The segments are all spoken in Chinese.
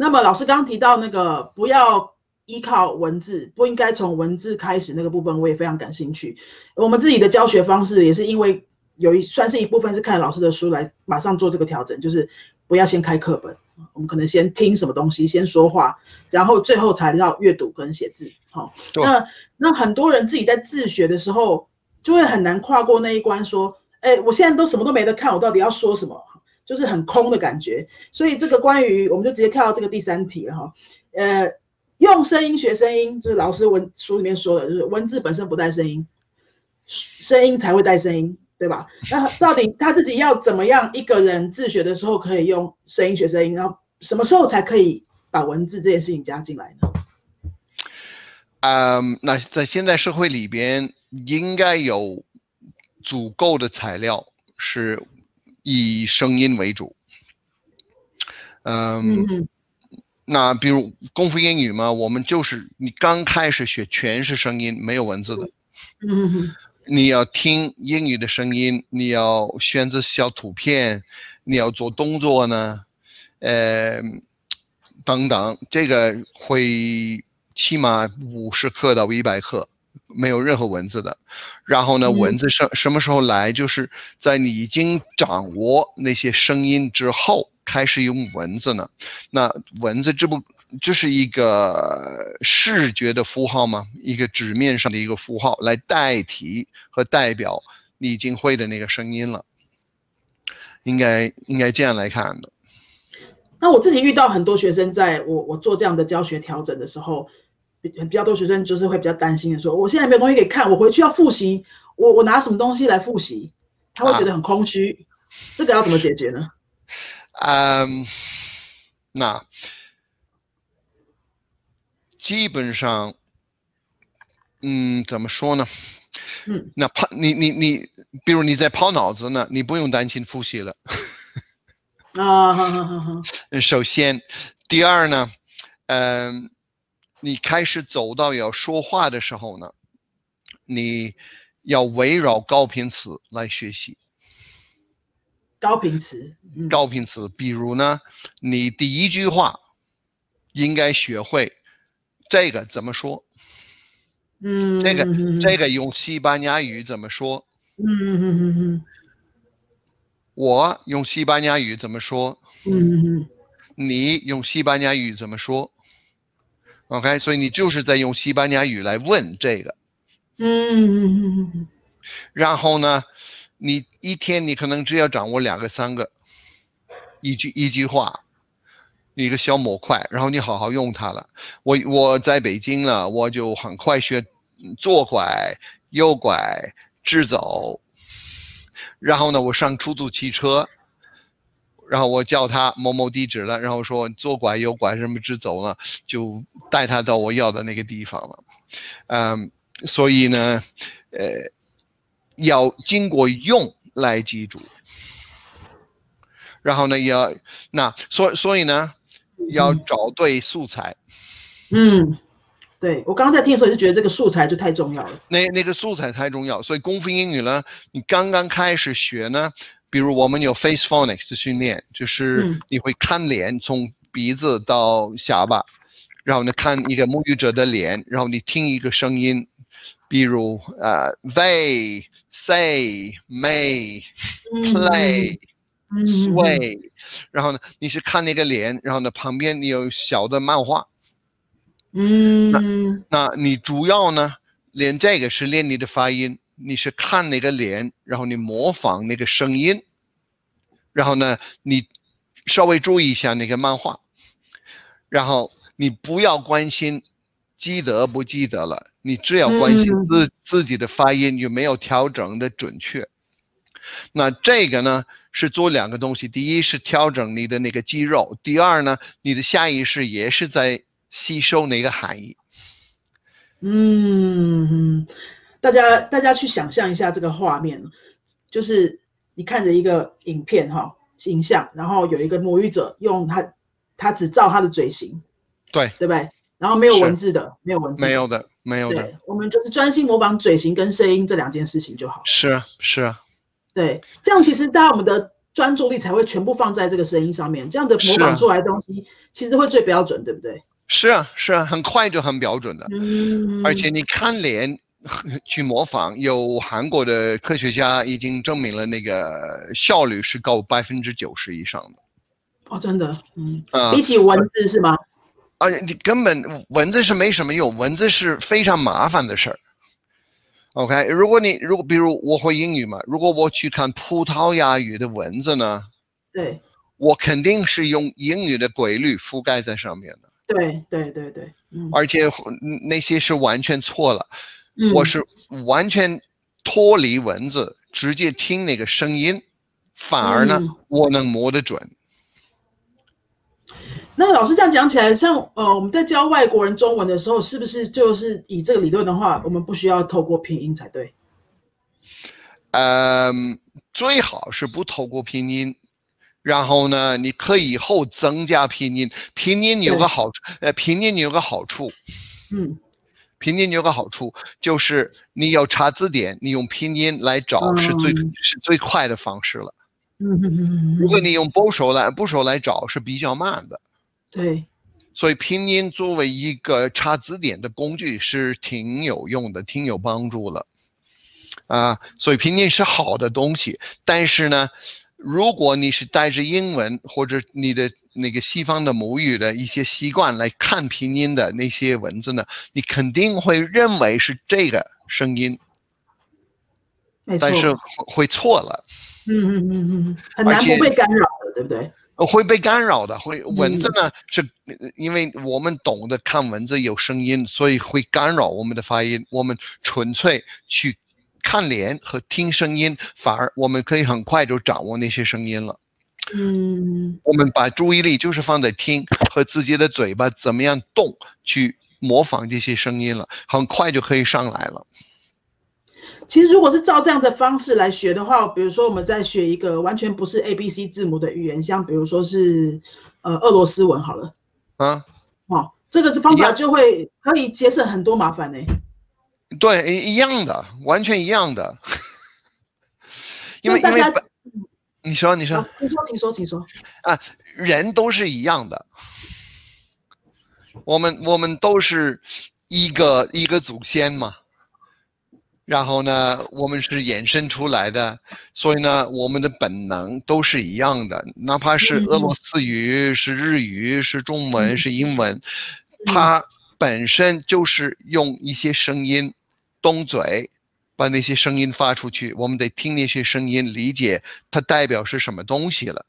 那么老师刚刚提到那个不要依靠文字，不应该从文字开始那个部分，我也非常感兴趣。我们自己的教学方式也是因为有一算是一部分是看老师的书来马上做这个调整，就是不要先开课本，我们可能先听什么东西，先说话，然后最后才到阅读跟写字。好，那那很多人自己在自学的时候就会很难跨过那一关，说，哎，我现在都什么都没得看，我到底要说什么？就是很空的感觉。所以这个关于，我们就直接跳到这个第三题了哈。呃，用声音学声音，就是老师文书里面说的，就是文字本身不带声音，声音才会带声音。对吧？那到底他自己要怎么样一个人自学的时候可以用声音学声音，然后什么时候才可以把文字这件事情加进来呢？嗯，那在现在社会里边，应该有足够的材料是以声音为主。嗯，那比如功夫英语嘛，我们就是你刚开始学全是声音，没有文字的。嗯。你要听英语的声音，你要选择小图片，你要做动作呢，呃，等等，这个会起码五十克到一百克，没有任何文字的。然后呢，文字什什么时候来？就是在你已经掌握那些声音之后，开始用文字呢。那文字这不。就是一个视觉的符号吗？一个纸面上的一个符号来代替和代表你已经会的那个声音了，应该应该这样来看的。那我自己遇到很多学生，在我我做这样的教学调整的时候，比比较多学生就是会比较担心的说，我现在没有东西可以看，我回去要复习，我我拿什么东西来复习？他会觉得很空虚，这个要怎么解决呢？嗯，那。基本上，嗯，怎么说呢？嗯，那抛你你你，比如你在抛脑子呢，你不用担心复习了。啊，好好好好。首先，第二呢，嗯，你开始走到要说话的时候呢，你要围绕高频词来学习。高频词。高频词，比如呢，你第一句话应该学会。这个怎么说？嗯，这个这个用西班牙语怎么说？嗯嗯嗯嗯我用西班牙语怎么说？嗯嗯你用西班牙语怎么说？OK，所以你就是在用西班牙语来问这个。嗯嗯嗯嗯然后呢，你一天你可能只要掌握两个三个，一句一句话。一个小模块，然后你好好用它了。我我在北京呢，我就很快学左拐、右拐、直走。然后呢，我上出租汽车，然后我叫他某某地址了，然后说左拐、右拐什么直走了，就带他到我要的那个地方了。嗯，所以呢，呃，要经过用来记住。然后呢，要那所所以呢。要找对素材，嗯，对我刚刚在听的时候也是觉得这个素材就太重要了。那那个素材太重要，所以功夫英语呢，你刚刚开始学呢，比如我们有 face phonics 的训练，就是你会看脸，从鼻子到下巴，然后呢看一个母语者的脸，然后你听一个声音，比如呃 they say may play。sway，然后呢，你是看那个脸，然后呢，旁边你有小的漫画，嗯，那那你主要呢练这个是练你的发音，你是看那个脸，然后你模仿那个声音，然后呢，你稍微注意一下那个漫画，然后你不要关心记得不记得了，你只要关心自自己的发音有没有调整的准确。那这个呢是做两个东西，第一是调整你的那个肌肉，第二呢，你的下意识也是在吸收那个含义。嗯，大家大家去想象一下这个画面，就是你看着一个影片哈，形象，然后有一个母语者用他他只照他的嘴型，对对不对？然后没有文字的，没有文字，没有的，没有的。我们就是专心模仿嘴型跟声音这两件事情就好。是啊，是啊。对，这样其实大家我们的专注力才会全部放在这个声音上面，这样的模仿出来的东西其实会最标准，对不对？是啊，是啊，很快就很标准的。嗯，而且你看脸 去模仿，有韩国的科学家已经证明了那个效率是高百分之九十以上的。哦，真的，嗯，比起文字是吗？啊，你根本文字是没什么用，文字是非常麻烦的事儿。OK，如果你如果比如我会英语嘛，如果我去看葡萄牙语的文字呢，对，我肯定是用英语的规律覆盖在上面的。对对对对，嗯，而且那些是完全错了，我是完全脱离文字，直接听那个声音，反而呢，我能摸得准。那老师这样讲起来，像呃，我们在教外国人中文的时候，是不是就是以这个理论的话，我们不需要透过拼音才对？嗯，最好是不透过拼音，然后呢，你可以以后增加拼音。拼音有个好处，呃，拼音有个好处，嗯，拼音有个好处就是你要查字典，你用拼音来找是最是最快的方式了。嗯嗯嗯如果你用部首来部首来找是比较慢的。对，所以拼音作为一个查字典的工具是挺有用的，挺有帮助了，啊，所以拼音是好的东西。但是呢，如果你是带着英文或者你的那个西方的母语的一些习惯来看拼音的那些文字呢，你肯定会认为是这个声音，但是会错了。嗯嗯嗯嗯，很难不被干扰的，对不对？会被干扰的，会文字呢？是因为我们懂得看文字有声音，所以会干扰我们的发音。我们纯粹去看脸和听声音，反而我们可以很快就掌握那些声音了。嗯，我们把注意力就是放在听和自己的嘴巴怎么样动，去模仿这些声音了，很快就可以上来了。其实，如果是照这样的方式来学的话，比如说我们在学一个完全不是 A B C 字母的语言，像比如说是呃俄罗斯文好了，啊，哦，这个方法就会可以节省很多麻烦呢。对，一样的，完全一样的。因为因为你说你说，请说请说请说。啊，人都是一样的，我们我们都是一个一个祖先嘛。然后呢，我们是衍生出来的，所以呢，我们的本能都是一样的，哪怕是俄罗斯语、是日语、是中文、是英文，它本身就是用一些声音动嘴，把那些声音发出去。我们得听那些声音，理解它代表是什么东西了。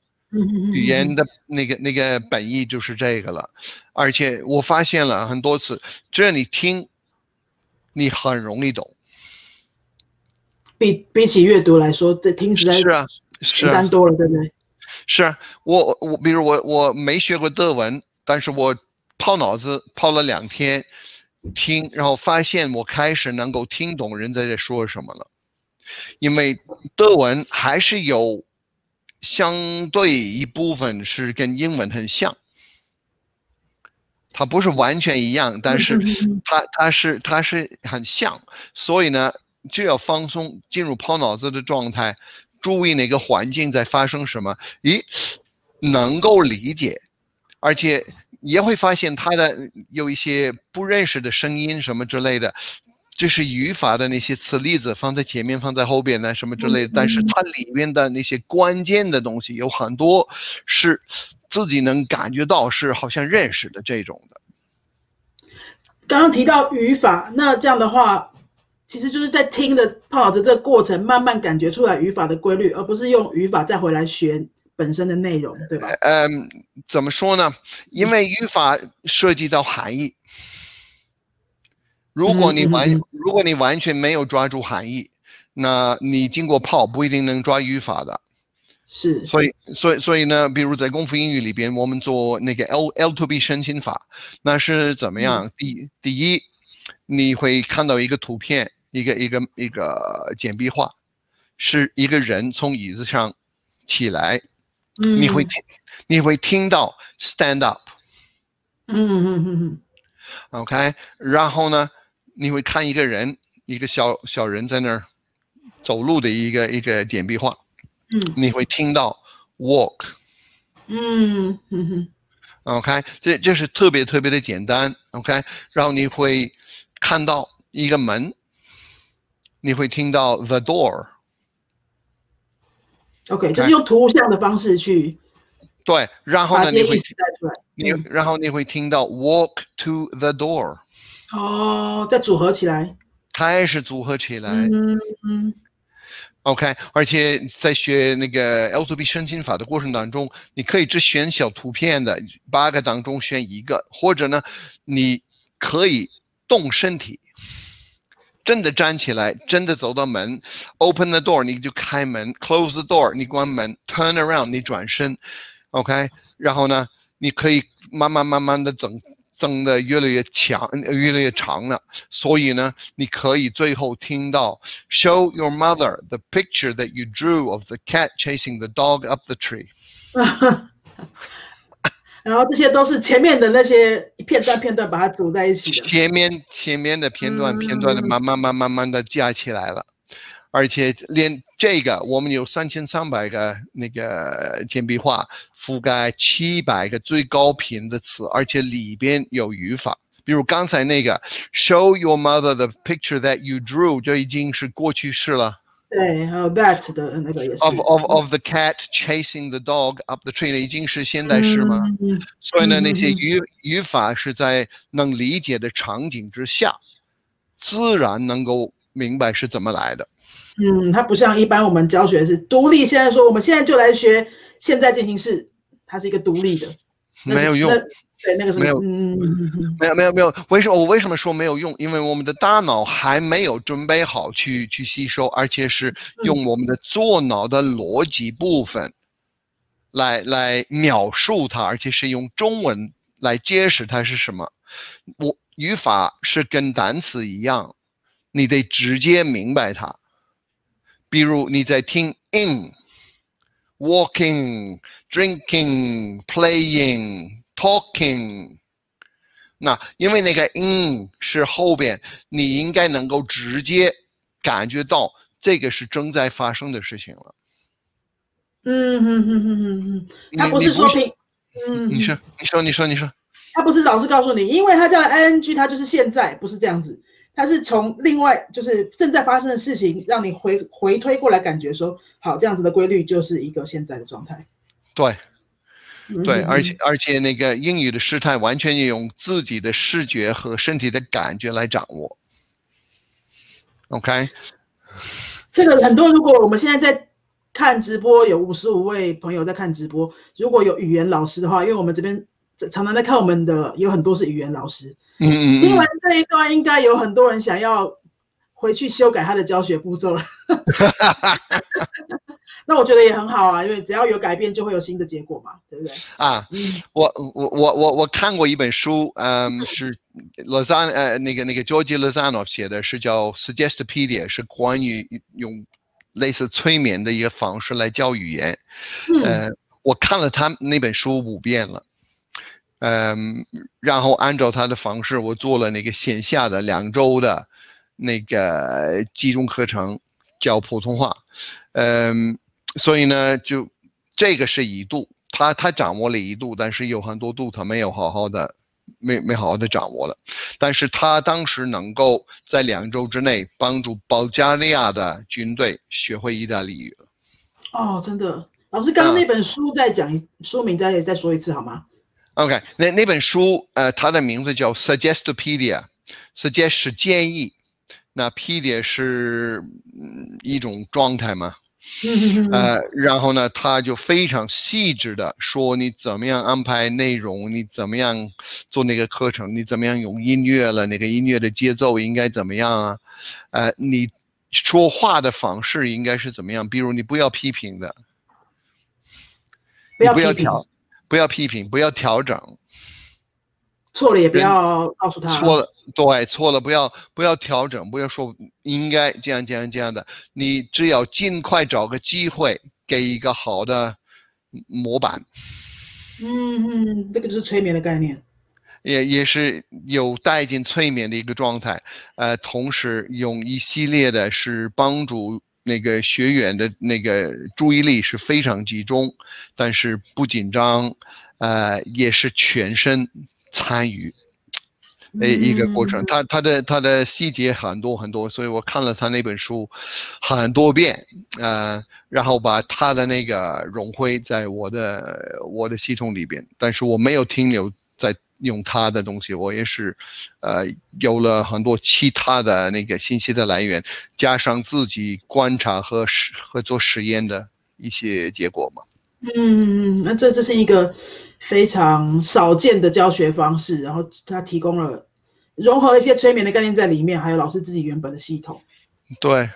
语言的那个那个本意就是这个了。而且我发现了很多次，只要你听，你很容易懂。比比起阅读来说，这听起来是啊，简单多了，对不对？是啊，我我比如我我没学过德文，但是我泡脑子泡了两天，听，然后发现我开始能够听懂人在这说什么了，因为德文还是有相对一部分是跟英文很像，它不是完全一样，但是 它它是它是很像，所以呢。就要放松，进入抛脑子的状态，注意哪个环境在发生什么。咦，能够理解，而且也会发现他的有一些不认识的声音什么之类的，就是语法的那些词例子放在前面，放在后边呢什么之类的。但是它里面的那些关键的东西有很多是自己能感觉到是好像认识的这种的。刚刚提到语法，那这样的话。其实就是在听的泡脑子这个过程，慢慢感觉出来语法的规律，而不是用语法再回来学本身的内容，对吧？嗯，怎么说呢？因为语法涉及到含义，如果你完如果你完全没有抓住含义，那你经过泡不一定能抓语法的。是，所以所以所以呢，比如在功夫英语里边，我们做那个 L L to B 申请法，那是怎么样？第第一，你会看到一个图片。一个一个一个简笔画，是一个人从椅子上起来，你会听，你会听到 stand up，嗯嗯嗯嗯，OK，然后呢，你会看一个人，一个小小人在那儿走路的一个一个简笔画，嗯，你会听到 walk。嗯嗯哼。OK，这这是特别特别的简单。OK，然后你会看到一个门，你会听到 the door。OK，就是用图像的方式去。对，然后呢，你会你然后你会听到 walk to the door。哦，再组合起来。开始组合起来。嗯嗯。OK，而且在学那个 L2B 申请法的过程当中，你可以只选小图片的八个当中选一个，或者呢，你可以动身体，真的站起来，真的走到门，Open the door，你就开门；Close the door，你关门；Turn around，你转身。OK，然后呢，你可以慢慢慢慢的整。增的越来越强，越来越长了。所以呢，你可以最后听到 "Show your mother the picture that you drew of the cat chasing the dog up the tree." 然后这些都是前面的那些片段片段把它组在一起的。前面前面的片段片段的慢慢慢慢慢的加起来了。而且连这个，我们有三千三百个那个简笔画，覆盖七百个最高频的词，而且里边有语法。比如刚才那个 “show your mother the picture that you drew”，就已经是过去式了。对，还有 that 的那个也是。Of of of the cat chasing the dog up the tree，已经是现代式吗？所以呢，那些语语法是在能理解的场景之下，自然能够明白是怎么来的。嗯，它不像一般我们教学是独立。现在说，我们现在就来学现在进行式，它是一个独立的，没有用。对，那个是没有，嗯，没有，没有，没有。为什么我为什么说没有用？因为我们的大脑还没有准备好去去吸收，而且是用我们的左脑的逻辑部分来来描述它，而且是用中文来解释它是什么。我语法是跟单词一样，你得直接明白它。比如你在听 in、walking、drinking、playing、talking，那因为那个 in 是后边，你应该能够直接感觉到这个是正在发生的事情了。嗯哼哼哼哼哼，他不是说平，嗯，你说，你说，你说，你说，他不是老师告诉你，因为他叫 ing，他就是现在，不是这样子。他是从另外就是正在发生的事情，让你回回推过来，感觉说好这样子的规律就是一个现在的状态。对，对，而且而且那个英语的时态完全用自己的视觉和身体的感觉来掌握。OK，这个很多，如果我们现在在看直播，有五十五位朋友在看直播，如果有语言老师的话，因为我们这边常常在看我们的，有很多是语言老师。嗯嗯，听完这一段，应该有很多人想要回去修改他的教学步骤了。那我觉得也很好啊，因为只要有改变，就会有新的结果嘛，对不对？啊，我我我我我看过一本书，嗯，是 Lazan 呃那个那个 George Lozano 写的，是叫 Suggestopedia，是关于用类似催眠的一个方式来教语言。呃，我看了他那本书五遍了。嗯，然后按照他的方式，我做了那个线下的两周的那个集中课程，教普通话。嗯，所以呢，就这个是一度，他他掌握了一度，但是有很多度他没有好好的，没没好好的掌握了。但是他当时能够在两周之内帮助保加利亚的军队学会意大利语。哦，真的，老师刚刚那本书再讲一说明，再再说一次好吗？OK，那那本书，呃，它的名字叫 Suggestopedia，Suggest 是建议，那 Pedia 是一种状态嘛，呃，然后呢，他就非常细致的说你怎么样安排内容，你怎么样做那个课程，你怎么样用音乐了，那个音乐的节奏应该怎么样啊？呃，你说话的方式应该是怎么样？比如你不要批评的，不要调。不要批评，不要调整，错了也不要告诉他。错了，对，错了，不要不要调整，不要说应该这样这样这样的。你只要尽快找个机会，给一个好的模板。嗯嗯，这个就是催眠的概念，也也是有带进催眠的一个状态。呃，同时用一系列的是帮助那个学员的那个注意力是非常集中，但是不紧张，呃，也是全身参与。那，一个过程，他他的他的细节很多很多，所以我看了他那本书很多遍，呃，然后把他的那个融汇在我的我的系统里边，但是我没有停留在用他的东西，我也是，呃，有了很多其他的那个信息的来源，加上自己观察和实和做实验的一些结果嘛。嗯，那这这是一个。非常少见的教学方式，然后他提供了融合一些催眠的概念在里面，还有老师自己原本的系统。对，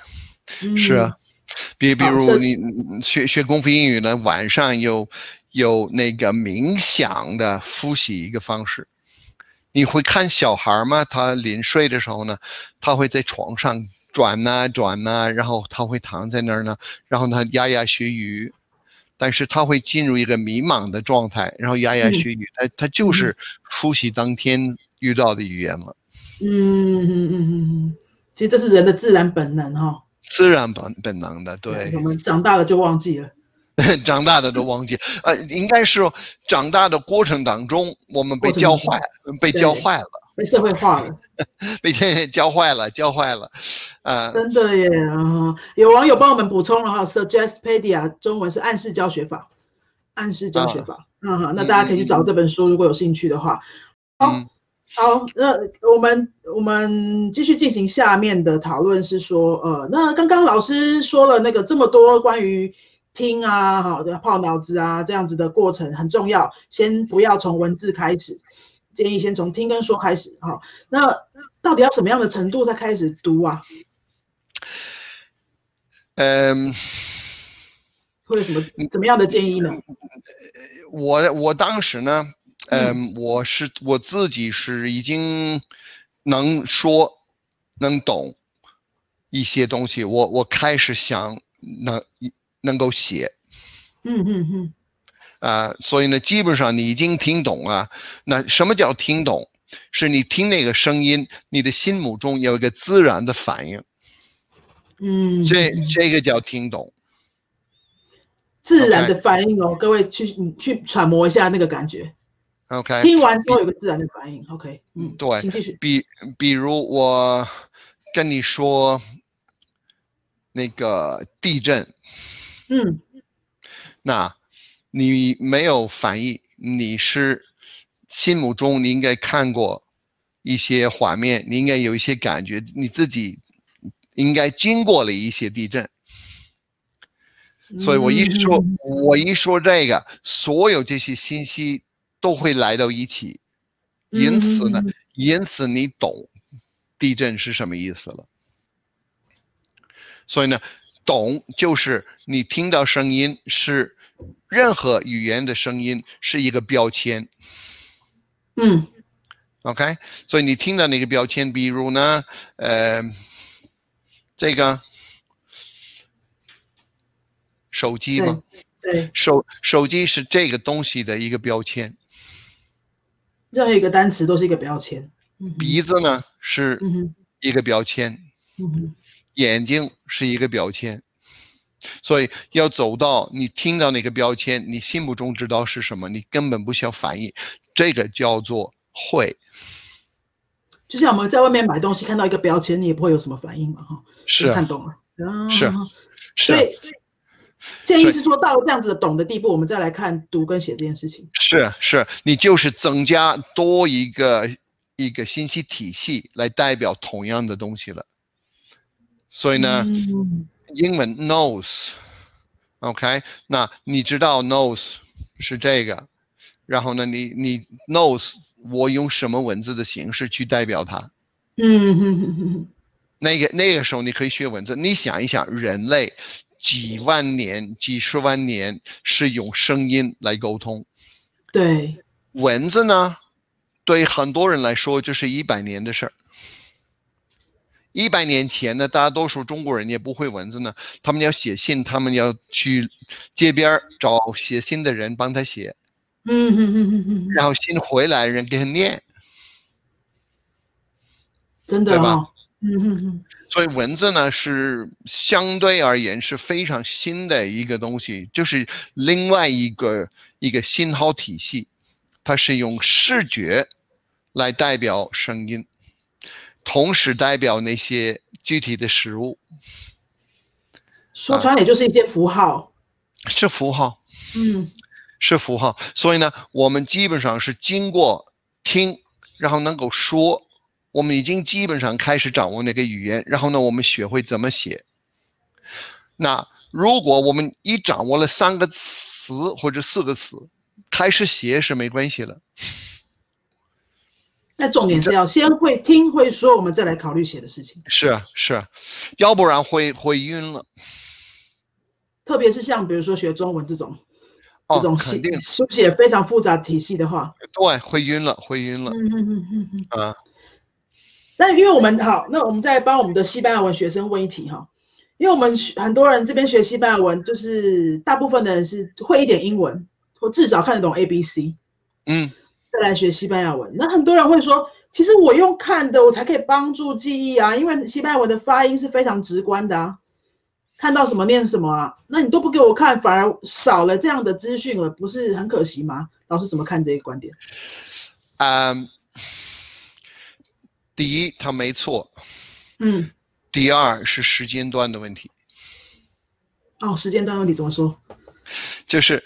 是啊，比比如你学学功夫英语呢，晚上有有那个冥想的复习一个方式。你会看小孩吗？他临睡的时候呢，他会在床上转呐转呐，然后他会躺在那儿呢，然后他牙牙学语。但是他会进入一个迷茫的状态，然后牙牙学语，他他就是复习当天遇到的语言了。嗯嗯嗯嗯嗯，其实这是人的自然本能哈。自然本本能的，对。我们长大了就忘记了。长大的都忘记，呃，应该是长大的过程当中，我们被教坏，被教坏了。被社会化了，被教坏了，教坏了，呃，真的耶！啊，有网友帮我们补充了哈，Suggestpedia 中文是暗示教学法，暗示教学法，嗯哈，那大家可以去找这本书，如果有兴趣的话。好，好，那我们我们继续进行下面的讨论，是说，呃，那刚刚老师说了那个这么多关于听啊，好的泡脑子啊这样子的过程很重要，先不要从文字开始。建议先从听跟说开始，哈，那到底要什么样的程度才开始读啊？嗯，或者什么怎么样的建议呢？我我当时呢，嗯，我是我自己是已经能说能懂一些东西，我我开始想能能够写，嗯嗯嗯。啊，所以呢，基本上你已经听懂了。那什么叫听懂？是你听那个声音，你的心目中有一个自然的反应。嗯，这这个叫听懂。自然的反应哦，各位去去揣摩一下那个感觉。OK，听完之后有个自然的反应。OK，嗯，对，请继续。比比如我跟你说那个地震，嗯，那。你没有反应，你是心目中你应该看过一些画面，你应该有一些感觉，你自己应该经过了一些地震。所以我一说，我一说这个，所有这些信息都会来到一起，因此呢，因此你懂地震是什么意思了。所以呢，懂就是你听到声音是。任何语言的声音是一个标签，嗯，OK，所以你听到那个标签，比如呢，呃，这个手机嘛，对，手手机是这个东西的一个标签，任何一个单词都是一个标签。鼻子呢是一个标签，眼睛是一个标签。所以要走到你听到那个标签，你心目中知道是什么，你根本不需要反应，这个叫做会。就像我们在外面买东西，看到一个标签，你也不会有什么反应嘛，哈，是看懂了，是，所以建议是说到这样子的懂的地步，我们再来看读跟写这件事情。是是，你就是增加多一个一个信息体系来代表同样的东西了，所以呢。英文 nose，OK，那你知道 nose 是这个，然后呢，你你 nose 我用什么文字的形式去代表它？嗯哼哼哼，那个那个时候你可以学文字，你想一想，人类几万年、几十万年是用声音来沟通，对，文字呢，对很多人来说就是一百年的事儿。一百年前呢，大多数中国人也不会文字呢，他们要写信，他们要去街边找写信的人帮他写，嗯嗯嗯嗯嗯，然后信回来人给他念，真的对吧？嗯嗯嗯。所以文字呢是相对而言是非常新的一个东西，就是另外一个一个信号体系，它是用视觉来代表声音，同时代表那些具体的食物。说穿也就是一些符号。是符号。嗯。是符号，所以呢，我们基本上是经过听，然后能够说。我们已经基本上开始掌握那个语言，然后呢，我们学会怎么写。那如果我们一掌握了三个词或者四个词，开始写是没关系了。那重点是要先会听会说，我们再来考虑写的事情。是啊，是啊，要不然会会晕了。特别是像比如说学中文这种，这种写书写非常复杂体系的话，对，会晕了，会晕了。嗯嗯嗯嗯嗯。啊。那因为我们好，那我们再帮我们的西班牙文学生问一题哈，因为我们很多人这边学西班牙文，就是大部分的人是会一点英文，或至少看得懂 A B C，嗯，再来学西班牙文。那很多人会说，其实我用看的，我才可以帮助记忆啊，因为西班牙文的发音是非常直观的啊，看到什么念什么啊，那你都不给我看，反而少了这样的资讯了，不是很可惜吗？老师怎么看这个观点？嗯。第一，他没错，嗯。第二是时间段的问题。哦，时间段问题怎么说？就是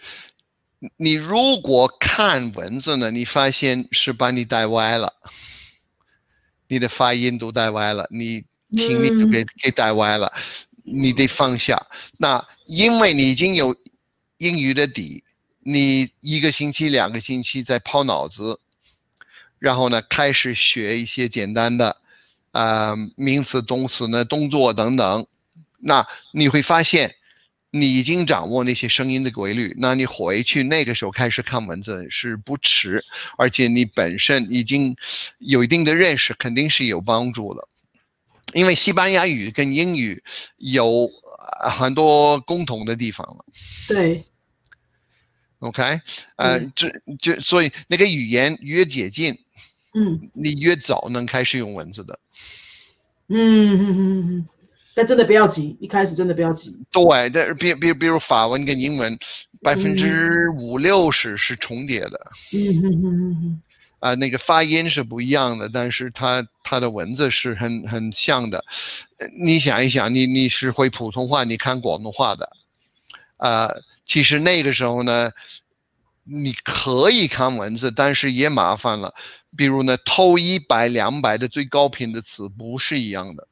你如果看文字呢，你发现是把你带歪了，你的发音都带歪了，你听力都给给带歪了，你得放下。那因为你已经有英语的底，你一个星期、两个星期在抛脑子。然后呢，开始学一些简单的，呃，名词、动词呢，动作等等。那你会发现，你已经掌握那些声音的规律。那你回去那个时候开始看文字是不迟，而且你本身已经有一定的认识，肯定是有帮助的。因为西班牙语跟英语有很多共同的地方了。对。OK，呃，这就所以那个语言越接近。嗯，你越早能开始用文字的，嗯嗯嗯嗯，但真的不要急，一开始真的不要急。对，但比比比如法文跟英文，百分之五六十是重叠的。嗯嗯嗯嗯嗯，啊，那个发音是不一样的，但是它它的文字是很很像的。你想一想，你你是会普通话，你看广东话的，啊，其实那个时候呢。你可以看文字，但是也麻烦了。比如呢，偷一百、两百的最高频的词不是一样的。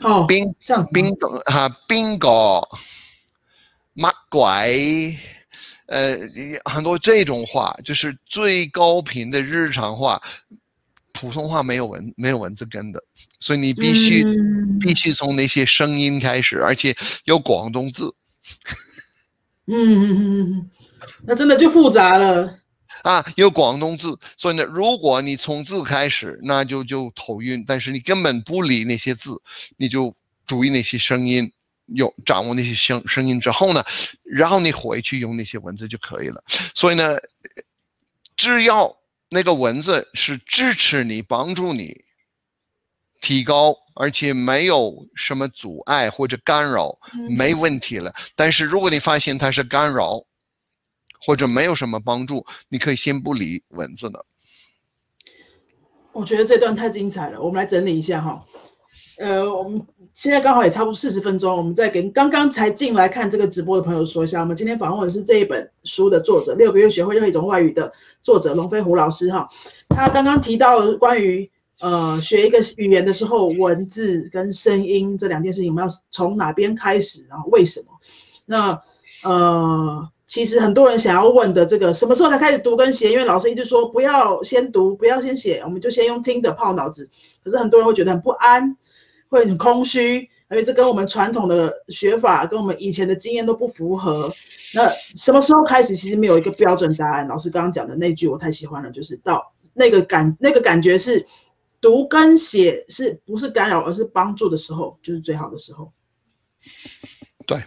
哦，冰冰哈，冰狗，马拐，呃，很多这种话，就是最高频的日常话，普通话没有文没有文字根的，所以你必须必须从那些声音开始，而且有广东字。嗯嗯嗯嗯嗯。那真的就复杂了啊！有广东字，所以呢，如果你从字开始，那就就头晕。但是你根本不理那些字，你就注意那些声音，有掌握那些声声音之后呢，然后你回去用那些文字就可以了。所以呢，只要那个文字是支持你、帮助你提高，而且没有什么阻碍或者干扰，没问题了。但是如果你发现它是干扰，或者没有什么帮助，你可以先不理文字的。我觉得这段太精彩了，我们来整理一下哈。呃，我们现在刚好也差不多四十分钟，我们再给刚刚才进来看这个直播的朋友说一下，我们今天访问的是这一本书的作者，六个月学会任何一种外语的作者龙飞虎老师哈。他刚刚提到关于呃学一个语言的时候，文字跟声音这两件事情，我们要从哪边开始，然后为什么？那呃。其实很多人想要问的这个什么时候才开始读跟写？因为老师一直说不要先读，不要先写，我们就先用听的泡脑子。可是很多人会觉得很不安，会很空虚，而且这跟我们传统的学法跟我们以前的经验都不符合。那什么时候开始？其实没有一个标准答案。老师刚刚讲的那句我太喜欢了，就是到那个感那个感觉是读跟写是不是干扰，而是帮助的时候，就是最好的时候。对。